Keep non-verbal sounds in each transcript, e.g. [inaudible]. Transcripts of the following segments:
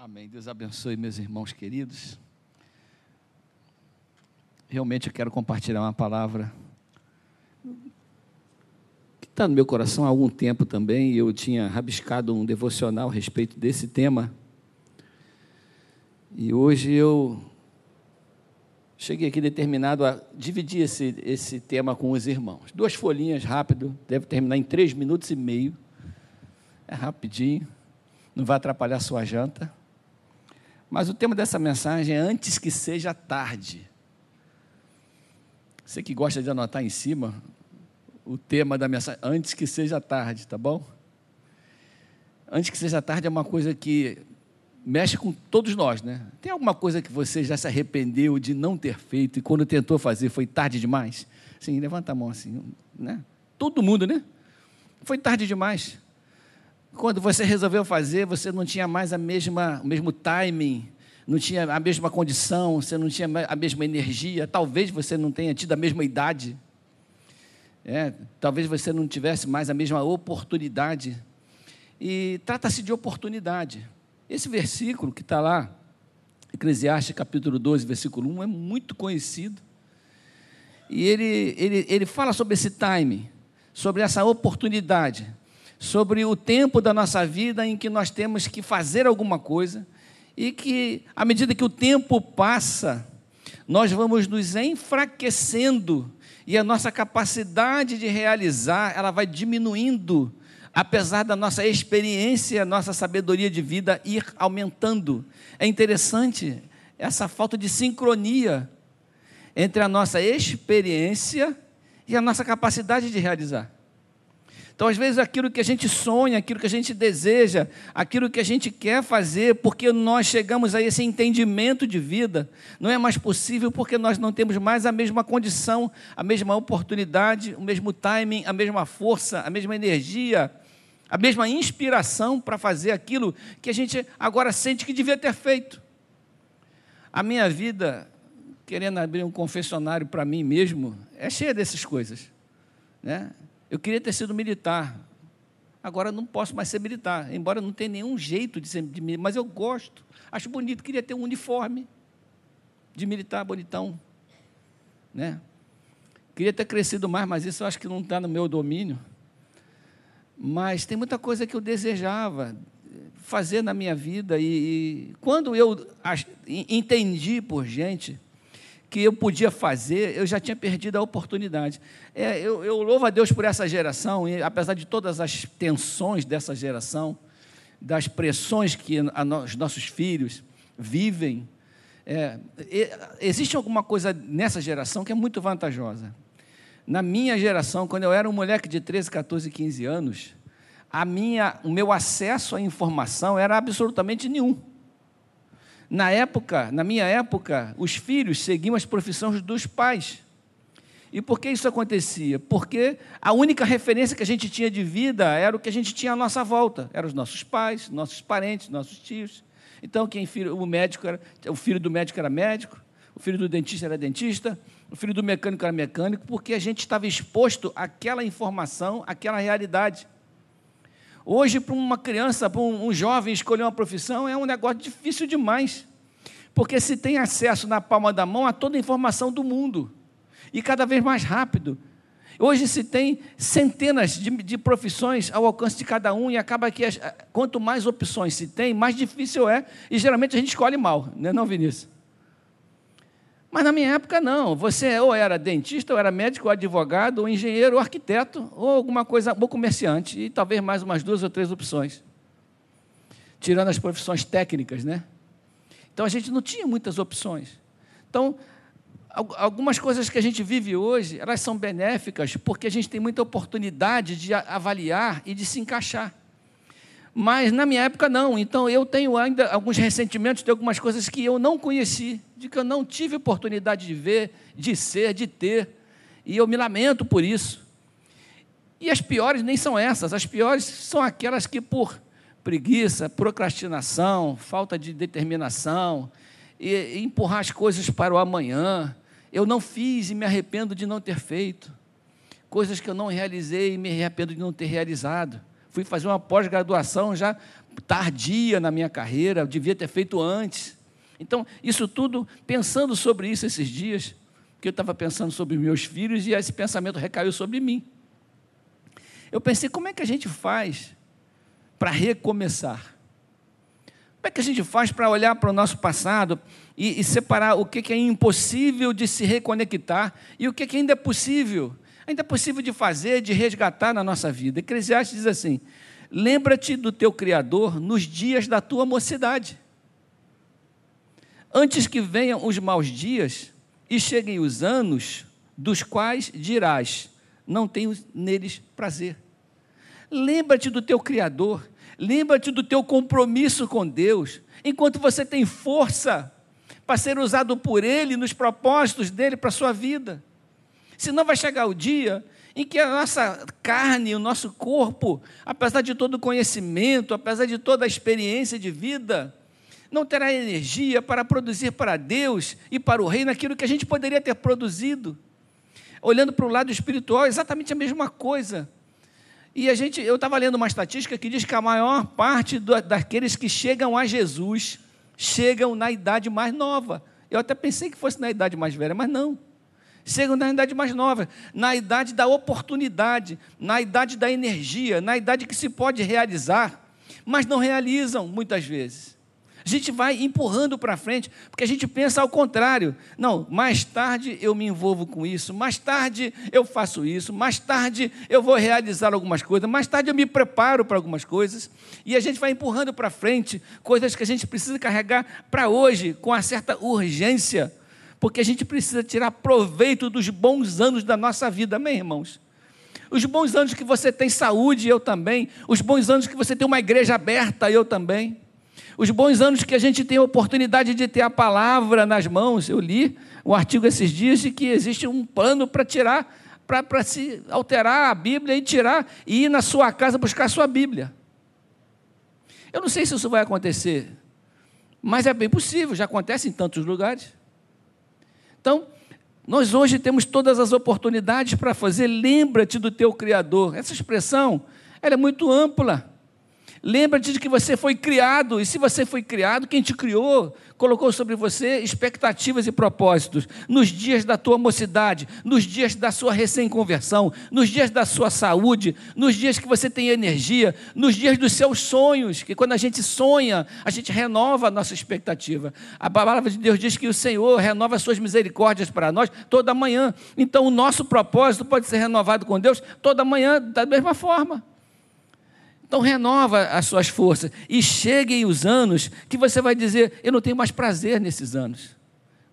Amém. Deus abençoe meus irmãos queridos. Realmente eu quero compartilhar uma palavra que está no meu coração há algum tempo também. Eu tinha rabiscado um devocional a respeito desse tema. E hoje eu cheguei aqui determinado a dividir esse, esse tema com os irmãos. Duas folhinhas rápido, deve terminar em três minutos e meio. É rapidinho, não vai atrapalhar sua janta. Mas o tema dessa mensagem é antes que seja tarde. Você que gosta de anotar em cima o tema da mensagem, antes que seja tarde, tá bom? Antes que seja tarde é uma coisa que mexe com todos nós, né? Tem alguma coisa que você já se arrependeu de não ter feito e quando tentou fazer foi tarde demais? Sim, levanta a mão assim, né? Todo mundo, né? Foi tarde demais. Quando você resolveu fazer, você não tinha mais a mesma, o mesmo timing, não tinha a mesma condição, você não tinha a mesma energia, talvez você não tenha tido a mesma idade, é, talvez você não tivesse mais a mesma oportunidade. E trata-se de oportunidade. Esse versículo que está lá, Eclesiastes capítulo 12, versículo 1, é muito conhecido. E ele, ele, ele fala sobre esse timing, sobre essa oportunidade sobre o tempo da nossa vida em que nós temos que fazer alguma coisa e que, à medida que o tempo passa, nós vamos nos enfraquecendo e a nossa capacidade de realizar, ela vai diminuindo, apesar da nossa experiência, nossa sabedoria de vida ir aumentando. É interessante essa falta de sincronia entre a nossa experiência e a nossa capacidade de realizar. Então, às vezes, aquilo que a gente sonha, aquilo que a gente deseja, aquilo que a gente quer fazer, porque nós chegamos a esse entendimento de vida, não é mais possível porque nós não temos mais a mesma condição, a mesma oportunidade, o mesmo timing, a mesma força, a mesma energia, a mesma inspiração para fazer aquilo que a gente agora sente que devia ter feito. A minha vida, querendo abrir um confessionário para mim mesmo, é cheia dessas coisas. Né? Eu queria ter sido militar. Agora não posso mais ser militar, embora não tenha nenhum jeito de ser de militar, mas eu gosto. Acho bonito, queria ter um uniforme de militar bonitão. Né? Queria ter crescido mais, mas isso eu acho que não está no meu domínio. Mas tem muita coisa que eu desejava fazer na minha vida, e, e quando eu entendi por gente que eu podia fazer, eu já tinha perdido a oportunidade. É, eu, eu, louvo a Deus por essa geração, e apesar de todas as tensões dessa geração, das pressões que a, os nossos filhos vivem, é, existe alguma coisa nessa geração que é muito vantajosa. Na minha geração, quando eu era um moleque de 13, 14, 15 anos, a minha, o meu acesso à informação era absolutamente nenhum. Na época, na minha época, os filhos seguiam as profissões dos pais. E por que isso acontecia? Porque a única referência que a gente tinha de vida era o que a gente tinha à nossa volta, eram os nossos pais, nossos parentes, nossos tios. Então, quem filho, o médico era, o filho do médico era médico, o filho do dentista era dentista, o filho do mecânico era mecânico, porque a gente estava exposto àquela informação, àquela realidade. Hoje, para uma criança, para um, jovem escolher uma profissão, é um negócio difícil demais. Porque se tem acesso na palma da mão a toda a informação do mundo. E cada vez mais rápido. Hoje se tem centenas de, de, profissões ao alcance de cada um, e acaba que as, quanto mais opções se tem, mais difícil é, e geralmente a gente escolhe mal, não é não, Vinícius? Mas na minha época, não. Você ou era dentista, ou era médico, ou advogado, ou engenheiro, ou arquiteto, ou alguma coisa, ou comerciante, e talvez mais umas duas ou três opções. Tirando as profissões técnicas, né? Então a gente não tinha muitas opções. Então, algumas coisas que a gente vive hoje, elas são benéficas porque a gente tem muita oportunidade de avaliar e de se encaixar. Mas na minha época não. Então eu tenho ainda alguns ressentimentos de algumas coisas que eu não conheci, de que eu não tive oportunidade de ver, de ser, de ter. E eu me lamento por isso. E as piores nem são essas, as piores são aquelas que por preguiça, procrastinação, falta de determinação, e, empurrar as coisas para o amanhã. Eu não fiz e me arrependo de não ter feito. Coisas que eu não realizei e me arrependo de não ter realizado fui fazer uma pós-graduação já tardia na minha carreira, eu devia ter feito antes. Então, isso tudo, pensando sobre isso esses dias, que eu estava pensando sobre meus filhos e esse pensamento recaiu sobre mim. Eu pensei, como é que a gente faz para recomeçar? Como é que a gente faz para olhar para o nosso passado e, e separar o que, que, é impossível de se reconectar e o que, que ainda é possível? Ainda é possível de fazer, de resgatar na nossa vida. Eclesiastes diz assim: lembra-te do teu Criador nos dias da tua mocidade. Antes que venham os maus dias e cheguem os anos, dos quais dirás: não tenho neles prazer. Lembra-te do teu Criador Lembra-te do teu compromisso com Deus, enquanto você tem força para ser usado por Ele nos propósitos dele para a sua vida. Senão vai chegar o dia em que a nossa carne, o nosso corpo, apesar de todo o conhecimento, apesar de toda a experiência de vida, não terá energia para produzir para Deus e para o reino aquilo que a gente poderia ter produzido. Olhando para o lado espiritual, é exatamente a mesma coisa. E a gente, eu estava lendo uma estatística que diz que a maior parte do, daqueles que chegam a Jesus chegam na idade mais nova. Eu até pensei que fosse na idade mais velha, mas não. Chegam na idade mais nova, na idade da oportunidade, na idade da energia, na idade que se pode realizar, mas não realizam muitas vezes. A gente vai empurrando para frente, porque a gente pensa ao contrário. Não, mais tarde eu me envolvo com isso, mais tarde eu faço isso, mais tarde eu vou realizar algumas coisas, mais tarde eu me preparo para algumas coisas, e a gente vai empurrando para frente coisas que a gente precisa carregar para hoje, com uma certa urgência, porque a gente precisa tirar proveito dos bons anos da nossa vida, amém, irmãos? Os bons anos que você tem saúde, eu também. Os bons anos que você tem uma igreja aberta, eu também. Os bons anos que a gente tem a oportunidade de ter a palavra nas mãos. Eu li um artigo esses dias de que existe um plano para tirar, para se alterar a Bíblia e tirar e ir na sua casa buscar a sua Bíblia. Eu não sei se isso vai acontecer, mas é bem possível, já acontece em tantos lugares. Então, nós hoje temos todas as oportunidades para fazer, lembra-te do teu Criador. Essa expressão, ela é muito ampla. Lembra-te de que você foi criado, e se você foi criado, quem te criou colocou sobre você expectativas e propósitos. Nos dias da tua mocidade, nos dias da sua recém-conversão, nos dias da sua saúde, nos dias que você tem energia, nos dias dos seus sonhos, que quando a gente sonha, a gente renova a nossa expectativa. A palavra de Deus diz que o Senhor renova as suas misericórdias para nós toda manhã. Então, o nosso propósito pode ser renovado com Deus toda manhã, da mesma forma. Então renova as suas forças e cheguem os anos que você vai dizer: Eu não tenho mais prazer nesses anos.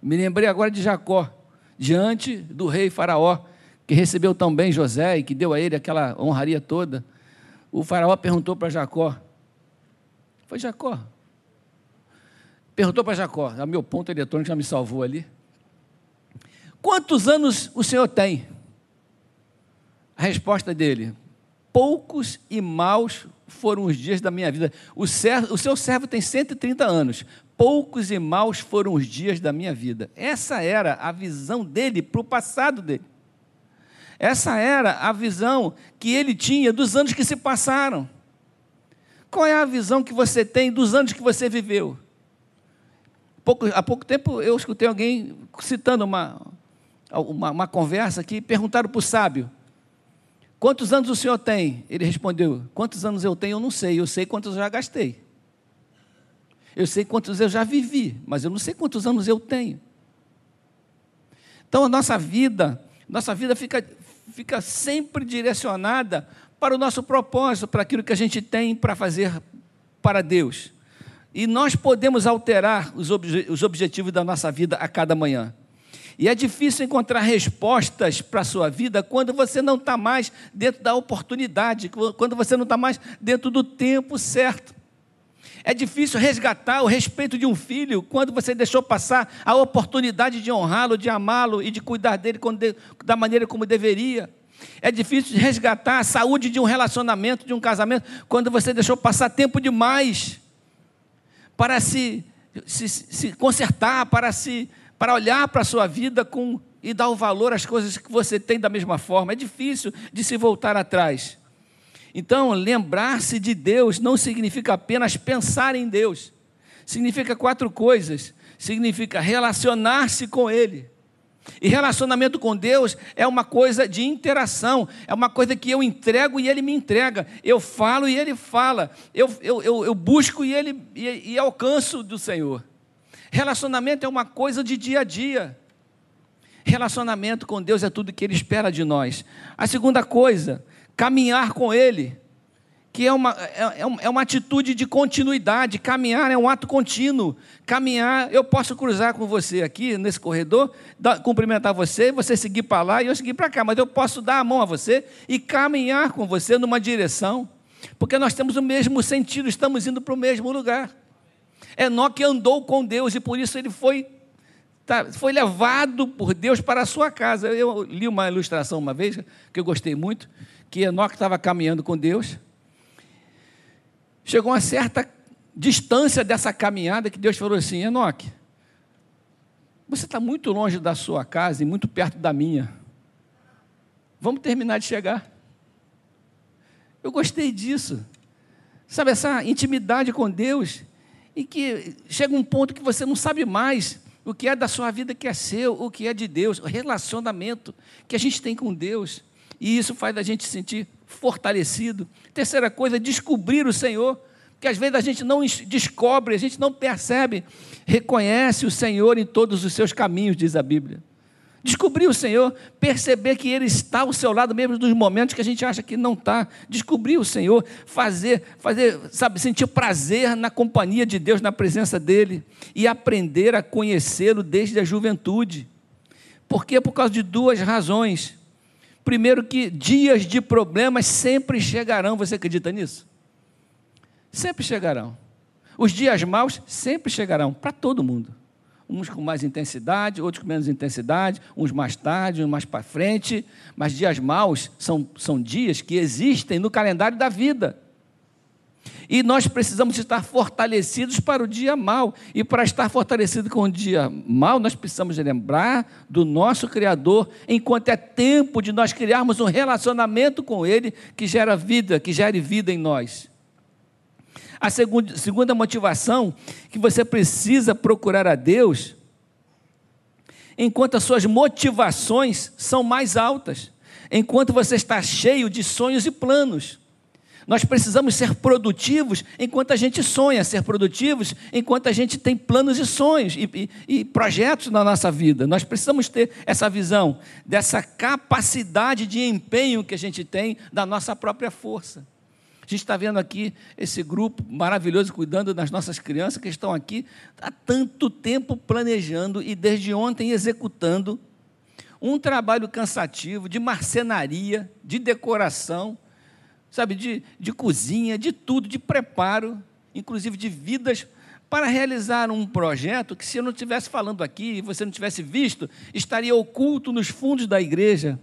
Me lembrei agora de Jacó, diante do rei Faraó, que recebeu tão bem José e que deu a ele aquela honraria toda. O Faraó perguntou para Jacó: Foi Jacó? Perguntou para Jacó, o meu ponto eletrônico já me salvou ali. Quantos anos o senhor tem? A resposta dele: poucos e maus foram os dias da minha vida. O, servo, o seu servo tem 130 anos. Poucos e maus foram os dias da minha vida. Essa era a visão dele para o passado dele. Essa era a visão que ele tinha dos anos que se passaram. Qual é a visão que você tem dos anos que você viveu? Pouco, há pouco tempo eu escutei alguém citando uma, uma, uma conversa que perguntaram para o sábio: Quantos anos o senhor tem? Ele respondeu: Quantos anos eu tenho? Eu não sei. Eu sei quantos eu já gastei. Eu sei quantos eu já vivi, mas eu não sei quantos anos eu tenho. Então a nossa vida, nossa vida fica, fica sempre direcionada para o nosso propósito, para aquilo que a gente tem para fazer para Deus. E nós podemos alterar os, obje os objetivos da nossa vida a cada manhã. E é difícil encontrar respostas para a sua vida quando você não está mais dentro da oportunidade, quando você não está mais dentro do tempo certo. É difícil resgatar o respeito de um filho quando você deixou passar a oportunidade de honrá-lo, de amá-lo e de cuidar dele da maneira como deveria. É difícil resgatar a saúde de um relacionamento, de um casamento, quando você deixou passar tempo demais para se, se, se consertar, para se para olhar para a sua vida com, e dar o valor às coisas que você tem da mesma forma. É difícil de se voltar atrás. Então, lembrar-se de Deus não significa apenas pensar em Deus. Significa quatro coisas. Significa relacionar-se com Ele. E relacionamento com Deus é uma coisa de interação, é uma coisa que eu entrego e Ele me entrega. Eu falo e Ele fala. Eu, eu, eu, eu busco e Ele e, e alcanço do Senhor. Relacionamento é uma coisa de dia a dia. Relacionamento com Deus é tudo que Ele espera de nós. A segunda coisa caminhar com Ele, que é uma, é, é, é uma atitude de continuidade. Caminhar é um ato contínuo. Caminhar, eu posso cruzar com você aqui nesse corredor, cumprimentar você, você seguir para lá e eu seguir para cá, mas eu posso dar a mão a você e caminhar com você numa direção, porque nós temos o mesmo sentido, estamos indo para o mesmo lugar. Enoque andou com Deus e por isso ele foi tá, foi levado por Deus para a sua casa. Eu li uma ilustração uma vez que eu gostei muito que Enoque estava caminhando com Deus. Chegou a uma certa distância dessa caminhada que Deus falou assim: Enoque, você está muito longe da sua casa e muito perto da minha. Vamos terminar de chegar. Eu gostei disso. Sabe, essa intimidade com Deus, e que chega um ponto que você não sabe mais o que é da sua vida que é seu, o que é de Deus, o relacionamento que a gente tem com Deus. E isso faz a gente se sentir fortalecido. Terceira coisa, descobrir o Senhor. Porque às vezes a gente não descobre, a gente não percebe, reconhece o Senhor em todos os seus caminhos, diz a Bíblia. Descobrir o Senhor, perceber que Ele está ao seu lado, mesmo nos momentos que a gente acha que não está. Descobrir o Senhor, fazer, fazer, sabe, sentir prazer na companhia de Deus, na presença dEle, e aprender a conhecê-lo desde a juventude. Por quê? Por causa de duas razões. Primeiro, que dias de problemas sempre chegarão, você acredita nisso? Sempre chegarão. Os dias maus sempre chegarão, para todo mundo. Uns com mais intensidade, outros com menos intensidade, uns mais tarde, uns mais para frente. Mas dias maus são, são dias que existem no calendário da vida. E nós precisamos estar fortalecidos para o dia mal. E para estar fortalecido com o dia mal, nós precisamos lembrar do nosso Criador, enquanto é tempo de nós criarmos um relacionamento com Ele que gera vida, que gere vida em nós. A segunda, segunda motivação que você precisa procurar a Deus, enquanto as suas motivações são mais altas, enquanto você está cheio de sonhos e planos. Nós precisamos ser produtivos enquanto a gente sonha, ser produtivos enquanto a gente tem planos e sonhos e, e, e, projetos na nossa vida. Nós precisamos ter essa visão, dessa capacidade de empenho que a gente tem da nossa própria força. A gente está vendo aqui esse grupo maravilhoso cuidando das nossas crianças que estão aqui há tanto tempo planejando e desde ontem executando um trabalho cansativo de marcenaria, de decoração sabe, de, de cozinha, de tudo, de preparo, inclusive de vidas, para realizar um projeto que, se eu não estivesse falando aqui e você não tivesse visto, estaria oculto nos fundos da igreja,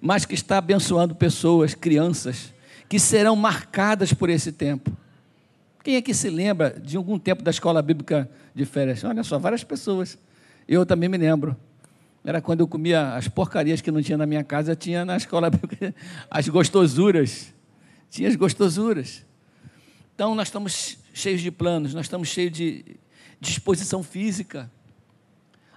mas que está abençoando pessoas, crianças, que serão marcadas por esse tempo. Quem é que se lembra de algum tempo da escola bíblica de férias? Olha só, várias pessoas. Eu também me lembro. Era quando eu comia as porcarias que não tinha na minha casa, tinha na escola bíblica [laughs] as gostosuras tinha as gostosuras. Então, nós estamos cheios de planos, nós estamos cheios de disposição física.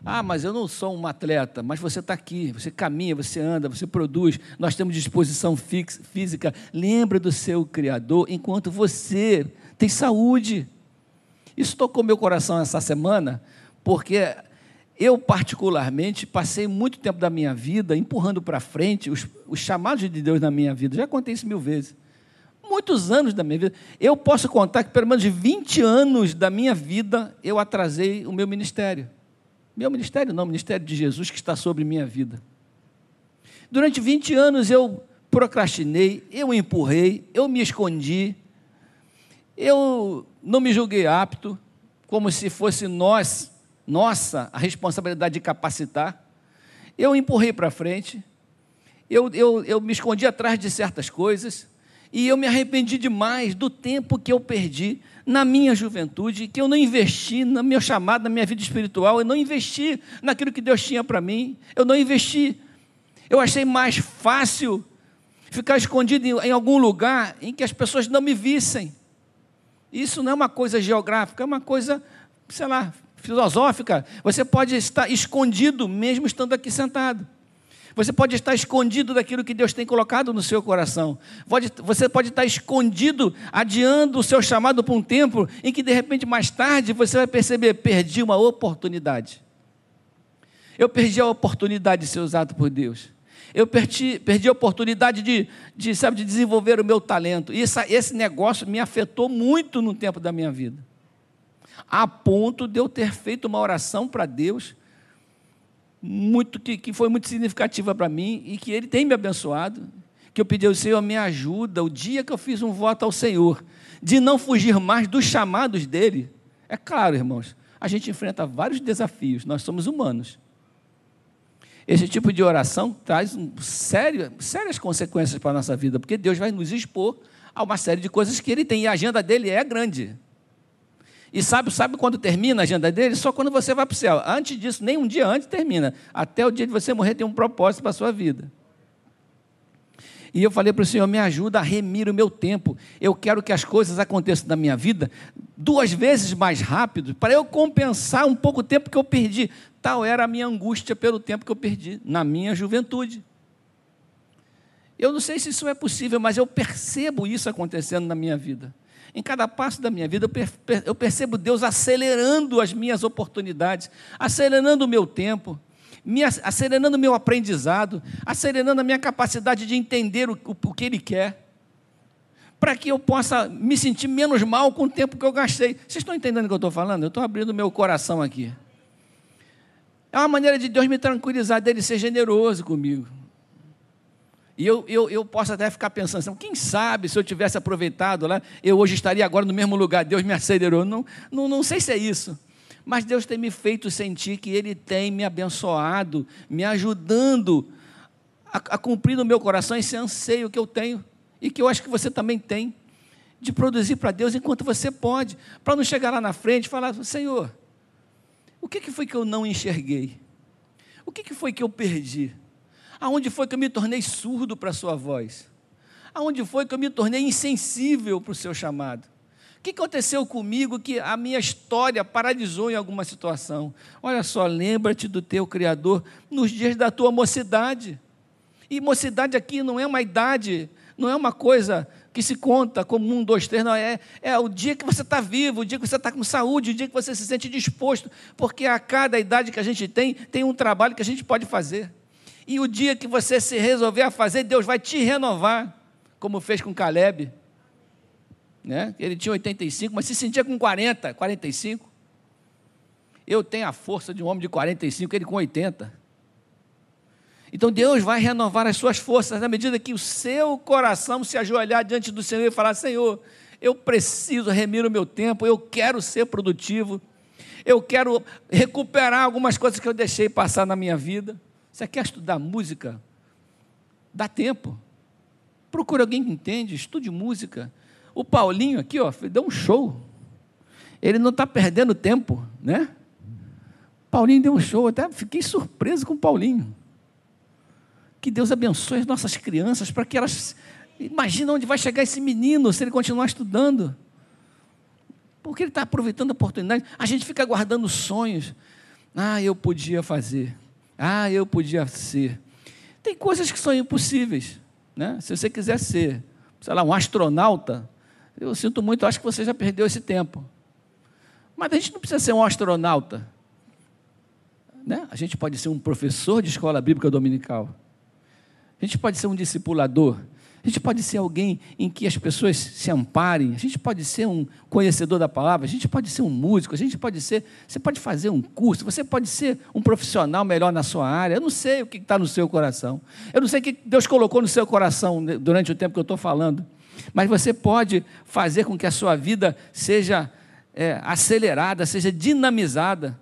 Ah, mas eu não sou um atleta, mas você está aqui, você caminha, você anda, você produz, nós temos disposição física. Lembra do seu Criador enquanto você tem saúde. Isso tocou meu coração essa semana, porque eu, particularmente, passei muito tempo da minha vida empurrando para frente os, os chamados de Deus na minha vida. Já contei isso mil vezes muitos anos da minha vida. Eu posso contar que pelo menos 20 anos da minha vida eu atrasei o meu ministério. Meu ministério não, o ministério de Jesus que está sobre minha vida. Durante 20 anos eu procrastinei, eu empurrei, eu me escondi, eu não me julguei apto, como se fosse nós, nossa, a responsabilidade de capacitar. Eu empurrei para frente, eu, eu, eu me escondi atrás de certas coisas, e eu me arrependi demais do tempo que eu perdi na minha juventude, que eu não investi no meu chamado, na minha vida espiritual, eu não investi naquilo que Deus tinha para mim, eu não investi. Eu achei mais fácil Ficar escondido em, em algum lugar em que as pessoas não me vissem. Isso não é uma coisa geográfica, é uma coisa, sei lá, filosófica. Você pode estar escondido mesmo estando aqui sentado. Você pode estar escondido daquilo que Deus tem colocado no seu coração. você pode estar escondido, adiando o seu chamado para um tempo em que, de repente, mais tarde, você vai perceber: perdi uma oportunidade. Eu perdi a oportunidade de ser usado por Deus. Eu perdi, perdi a oportunidade de, de, sabe, de desenvolver o meu talento. E essa, esse negócio me afetou muito no tempo da minha vida. A ponto de eu ter feito uma oração para Deus muito que, que foi muito significativa para mim e que Ele tem me abençoado, que eu pedi ao Senhor me ajuda o dia que eu fiz um voto ao Senhor de não fugir mais dos chamados dele. É claro, irmãos, a gente enfrenta vários desafios, nós somos humanos. Esse tipo de oração traz um sério, sérias consequências para a nossa vida, porque Deus vai nos expor a uma série de coisas que Ele tem, e a agenda dele é grande. E sabe, sabe quando termina a agenda dele? Só quando você vai para o céu. Antes disso, nem um dia antes termina. Até o dia de você morrer tem um propósito para a sua vida. E eu falei para o Senhor, me ajuda a remir o meu tempo. Eu quero que as coisas aconteçam na minha vida duas vezes mais rápido, para eu compensar um pouco o tempo que eu perdi. Tal era a minha angústia pelo tempo que eu perdi na minha juventude. Eu não sei se isso é possível, mas eu percebo isso acontecendo na minha vida. Em cada passo da minha vida, eu percebo Deus acelerando as minhas oportunidades, acelerando o meu tempo, acelerando o meu aprendizado, acelerando a minha capacidade de entender o, o que Ele quer, para que eu possa me sentir menos mal com o tempo que eu gastei. Vocês estão entendendo o que eu estou falando? Eu estou abrindo meu coração aqui. É uma maneira de Deus me tranquilizar, dele ser generoso comigo. E eu, eu, eu posso até ficar pensando assim, quem sabe se eu tivesse aproveitado lá, eu hoje estaria agora no mesmo lugar, Deus me acelerou. Não, não, não sei se é isso. Mas Deus tem me feito sentir que Ele tem me abençoado, me ajudando a, a cumprir no meu coração esse anseio que eu tenho e que eu acho que você também tem, de produzir para Deus enquanto você pode, para não chegar lá na frente e falar: Senhor, o que, que foi que eu não enxerguei? O que, que foi que eu perdi? Aonde foi que eu me tornei surdo para a sua voz? Aonde foi que eu me tornei insensível para o seu chamado? O que aconteceu comigo que a minha história paralisou em alguma situação? Olha só, lembra-te do teu Criador nos dias da tua mocidade. E mocidade aqui não é uma idade, não é uma coisa que se conta como um, dois, três, não, é, é o dia que você está vivo, o dia que você está com saúde, o dia que você se sente disposto, porque a cada idade que a gente tem, tem um trabalho que a gente pode fazer. E o dia que você se resolver a fazer, Deus vai te renovar, como fez com Caleb. Né? Ele tinha 85, mas se sentia com 40, 45. Eu tenho a força de um homem de 45, ele com 80. Então Deus vai renovar as suas forças na medida que o seu coração se ajoelhar diante do Senhor e falar: Senhor, eu preciso remir o meu tempo, eu quero ser produtivo, eu quero recuperar algumas coisas que eu deixei passar na minha vida. Você quer estudar música? Dá tempo. Procura alguém que entende, estude música. O Paulinho aqui, ó, deu um show. Ele não está perdendo tempo, né? Paulinho deu um show, até fiquei surpreso com o Paulinho. Que Deus abençoe as nossas crianças para que elas. Imagina onde vai chegar esse menino se ele continuar estudando. Porque ele está aproveitando a oportunidade. A gente fica guardando sonhos. Ah, eu podia fazer. Ah, eu podia ser. Tem coisas que são impossíveis. Né? Se você quiser ser, sei lá, um astronauta, eu sinto muito, acho que você já perdeu esse tempo. Mas a gente não precisa ser um astronauta. Né? A gente pode ser um professor de escola bíblica dominical. A gente pode ser um discipulador. A gente pode ser alguém em que as pessoas se amparem, a gente pode ser um conhecedor da palavra, a gente pode ser um músico, a gente pode ser, você pode fazer um curso, você pode ser um profissional melhor na sua área. Eu não sei o que está no seu coração. Eu não sei o que Deus colocou no seu coração durante o tempo que eu estou falando. Mas você pode fazer com que a sua vida seja é, acelerada, seja dinamizada.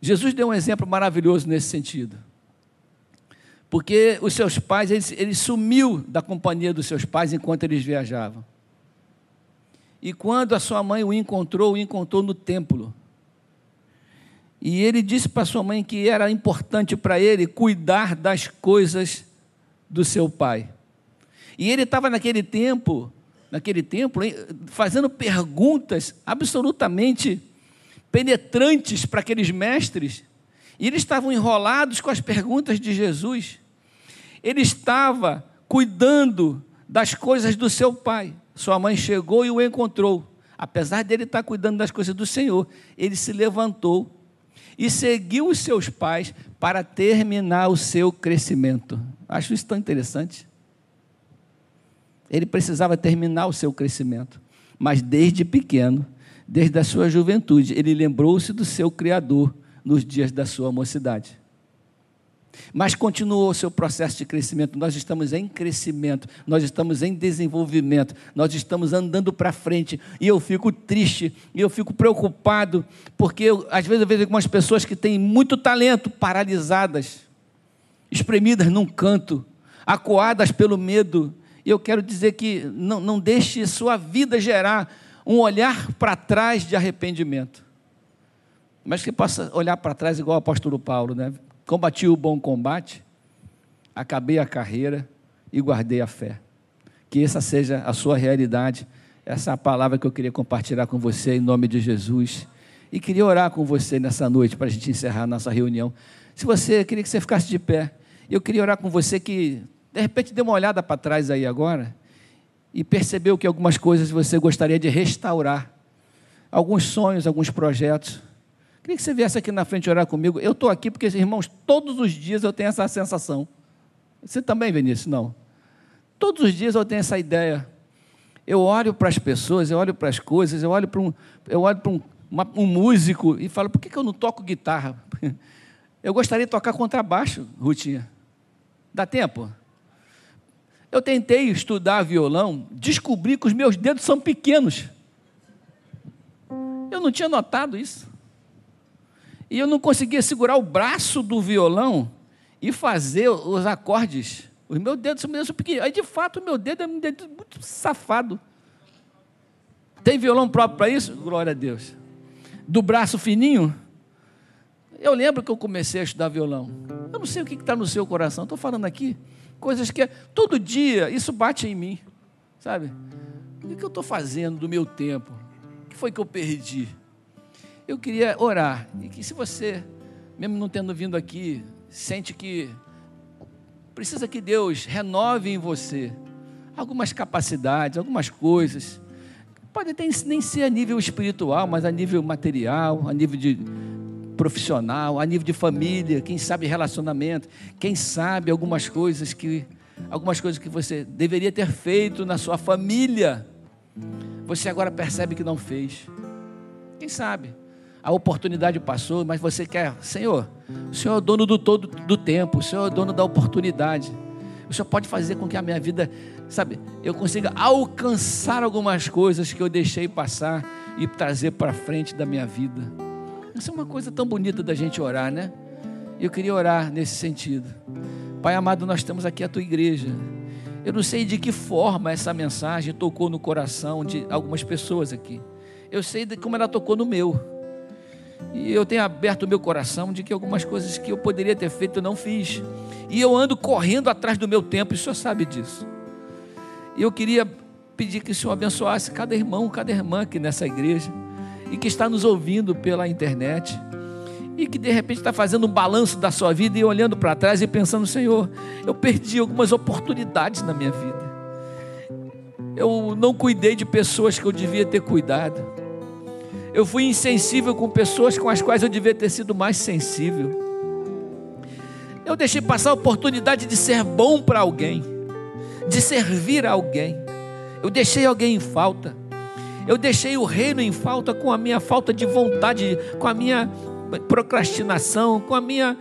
Jesus deu um exemplo maravilhoso nesse sentido porque os seus pais, ele, ele sumiu da companhia dos seus pais enquanto eles viajavam. E quando a sua mãe o encontrou, o encontrou no templo. E ele disse para sua mãe que era importante para ele cuidar das coisas do seu pai. E ele estava naquele tempo, naquele templo, fazendo perguntas absolutamente penetrantes para aqueles mestres. E eles estavam enrolados com as perguntas de Jesus. Ele estava cuidando das coisas do seu pai. Sua mãe chegou e o encontrou. Apesar dele estar cuidando das coisas do Senhor, ele se levantou e seguiu os seus pais para terminar o seu crescimento. Acho isso tão interessante. Ele precisava terminar o seu crescimento, mas desde pequeno, desde a sua juventude, ele lembrou-se do seu Criador nos dias da sua mocidade. Mas continuou o seu processo de crescimento. Nós estamos em crescimento, nós estamos em desenvolvimento, nós estamos andando para frente. E eu fico triste, e eu fico preocupado, porque eu, às vezes eu vejo algumas pessoas que têm muito talento paralisadas, espremidas num canto, acuadas pelo medo. E eu quero dizer que não, não deixe sua vida gerar um olhar para trás de arrependimento. Mas que possa olhar para trás igual o apóstolo Paulo, né? Combati o bom combate, acabei a carreira e guardei a fé. Que essa seja a sua realidade. Essa é a palavra que eu queria compartilhar com você em nome de Jesus. E queria orar com você nessa noite para a gente encerrar a nossa reunião. Se você queria que você ficasse de pé, eu queria orar com você que de repente dê uma olhada para trás aí agora e percebeu que algumas coisas você gostaria de restaurar. Alguns sonhos, alguns projetos Queria que você viesse aqui na frente orar comigo. Eu estou aqui porque, irmãos, todos os dias eu tenho essa sensação. Você também, Vinícius? Não. Todos os dias eu tenho essa ideia. Eu olho para as pessoas, eu olho para as coisas, eu olho para um, eu olho para um, uma, um músico e falo, por que, que eu não toco guitarra? [laughs] Eu gostaria de tocar contrabaixo, Rutinha. Dá tempo? Eu tentei estudar violão, descobri que os meus dedos são pequenos. Eu não tinha notado isso e eu não conseguia segurar o braço do violão e fazer os acordes. Os meus dedos são pequenos. Aí, de fato, o meu dedo é um dedo muito safado. Tem violão próprio para isso? Glória a Deus. Do braço fininho? Eu lembro que eu comecei a estudar violão. Eu não sei o que está no seu coração. Estou falando aqui coisas que todo dia isso bate em mim, sabe? O que eu estou fazendo do meu tempo? O que foi que eu perdi? Eu queria orar. E que se você, mesmo não tendo vindo aqui, sente que precisa que Deus renove em você algumas capacidades, algumas coisas. Pode ter, nem ser a nível espiritual, mas a nível material, a nível de profissional, a nível de família, quem sabe relacionamento, quem sabe algumas coisas que algumas coisas que você deveria ter feito na sua família, você agora percebe que não fez. Quem sabe? A oportunidade passou, mas você quer, Senhor, o Senhor é o dono do todo do tempo, o Senhor é o dono da oportunidade. O Senhor pode fazer com que a minha vida, sabe, eu consiga alcançar algumas coisas que eu deixei passar e trazer para frente da minha vida. Isso é uma coisa tão bonita da gente orar, né? Eu queria orar nesse sentido. Pai amado, nós estamos aqui a tua igreja. Eu não sei de que forma essa mensagem tocou no coração de algumas pessoas aqui. Eu sei de como ela tocou no meu. E eu tenho aberto o meu coração de que algumas coisas que eu poderia ter feito eu não fiz. E eu ando correndo atrás do meu tempo, e o senhor sabe disso. E eu queria pedir que o senhor abençoasse cada irmão, cada irmã aqui nessa igreja, e que está nos ouvindo pela internet, e que de repente está fazendo um balanço da sua vida e olhando para trás e pensando: Senhor, eu perdi algumas oportunidades na minha vida. Eu não cuidei de pessoas que eu devia ter cuidado. Eu fui insensível com pessoas com as quais eu devia ter sido mais sensível. Eu deixei passar a oportunidade de ser bom para alguém, de servir alguém. Eu deixei alguém em falta. Eu deixei o reino em falta com a minha falta de vontade, com a minha procrastinação, com a minha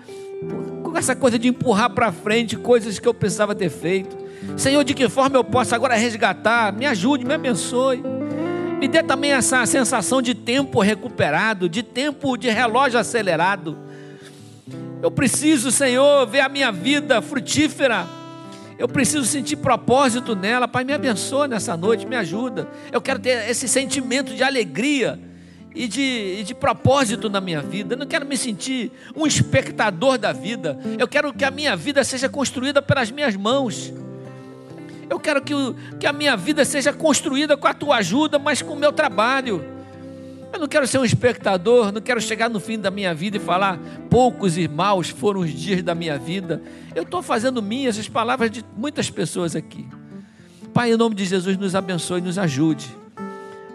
com essa coisa de empurrar para frente coisas que eu precisava ter feito. Senhor, de que forma eu posso agora resgatar? Me ajude, me abençoe. Me dê também essa sensação de tempo recuperado, de tempo de relógio acelerado. Eu preciso, Senhor, ver a minha vida frutífera. Eu preciso sentir propósito nela. Pai, me abençoa nessa noite, me ajuda. Eu quero ter esse sentimento de alegria e de, e de propósito na minha vida. Eu não quero me sentir um espectador da vida. Eu quero que a minha vida seja construída pelas minhas mãos. Eu quero que, que a minha vida seja construída com a tua ajuda, mas com o meu trabalho. Eu não quero ser um espectador, não quero chegar no fim da minha vida e falar poucos e maus foram os dias da minha vida. Eu estou fazendo minhas as palavras de muitas pessoas aqui. Pai, em nome de Jesus, nos abençoe, nos ajude.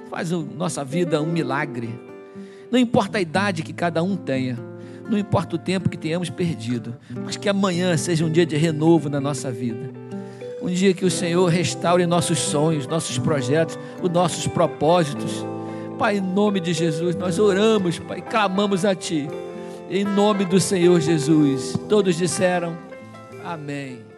Faz a nossa vida um milagre. Não importa a idade que cada um tenha, não importa o tempo que tenhamos perdido, mas que amanhã seja um dia de renovo na nossa vida. Um dia que o Senhor restaure nossos sonhos, nossos projetos, os nossos propósitos Pai, em nome de Jesus, nós oramos, Pai, clamamos a Ti. Em nome do Senhor Jesus. Todos disseram amém.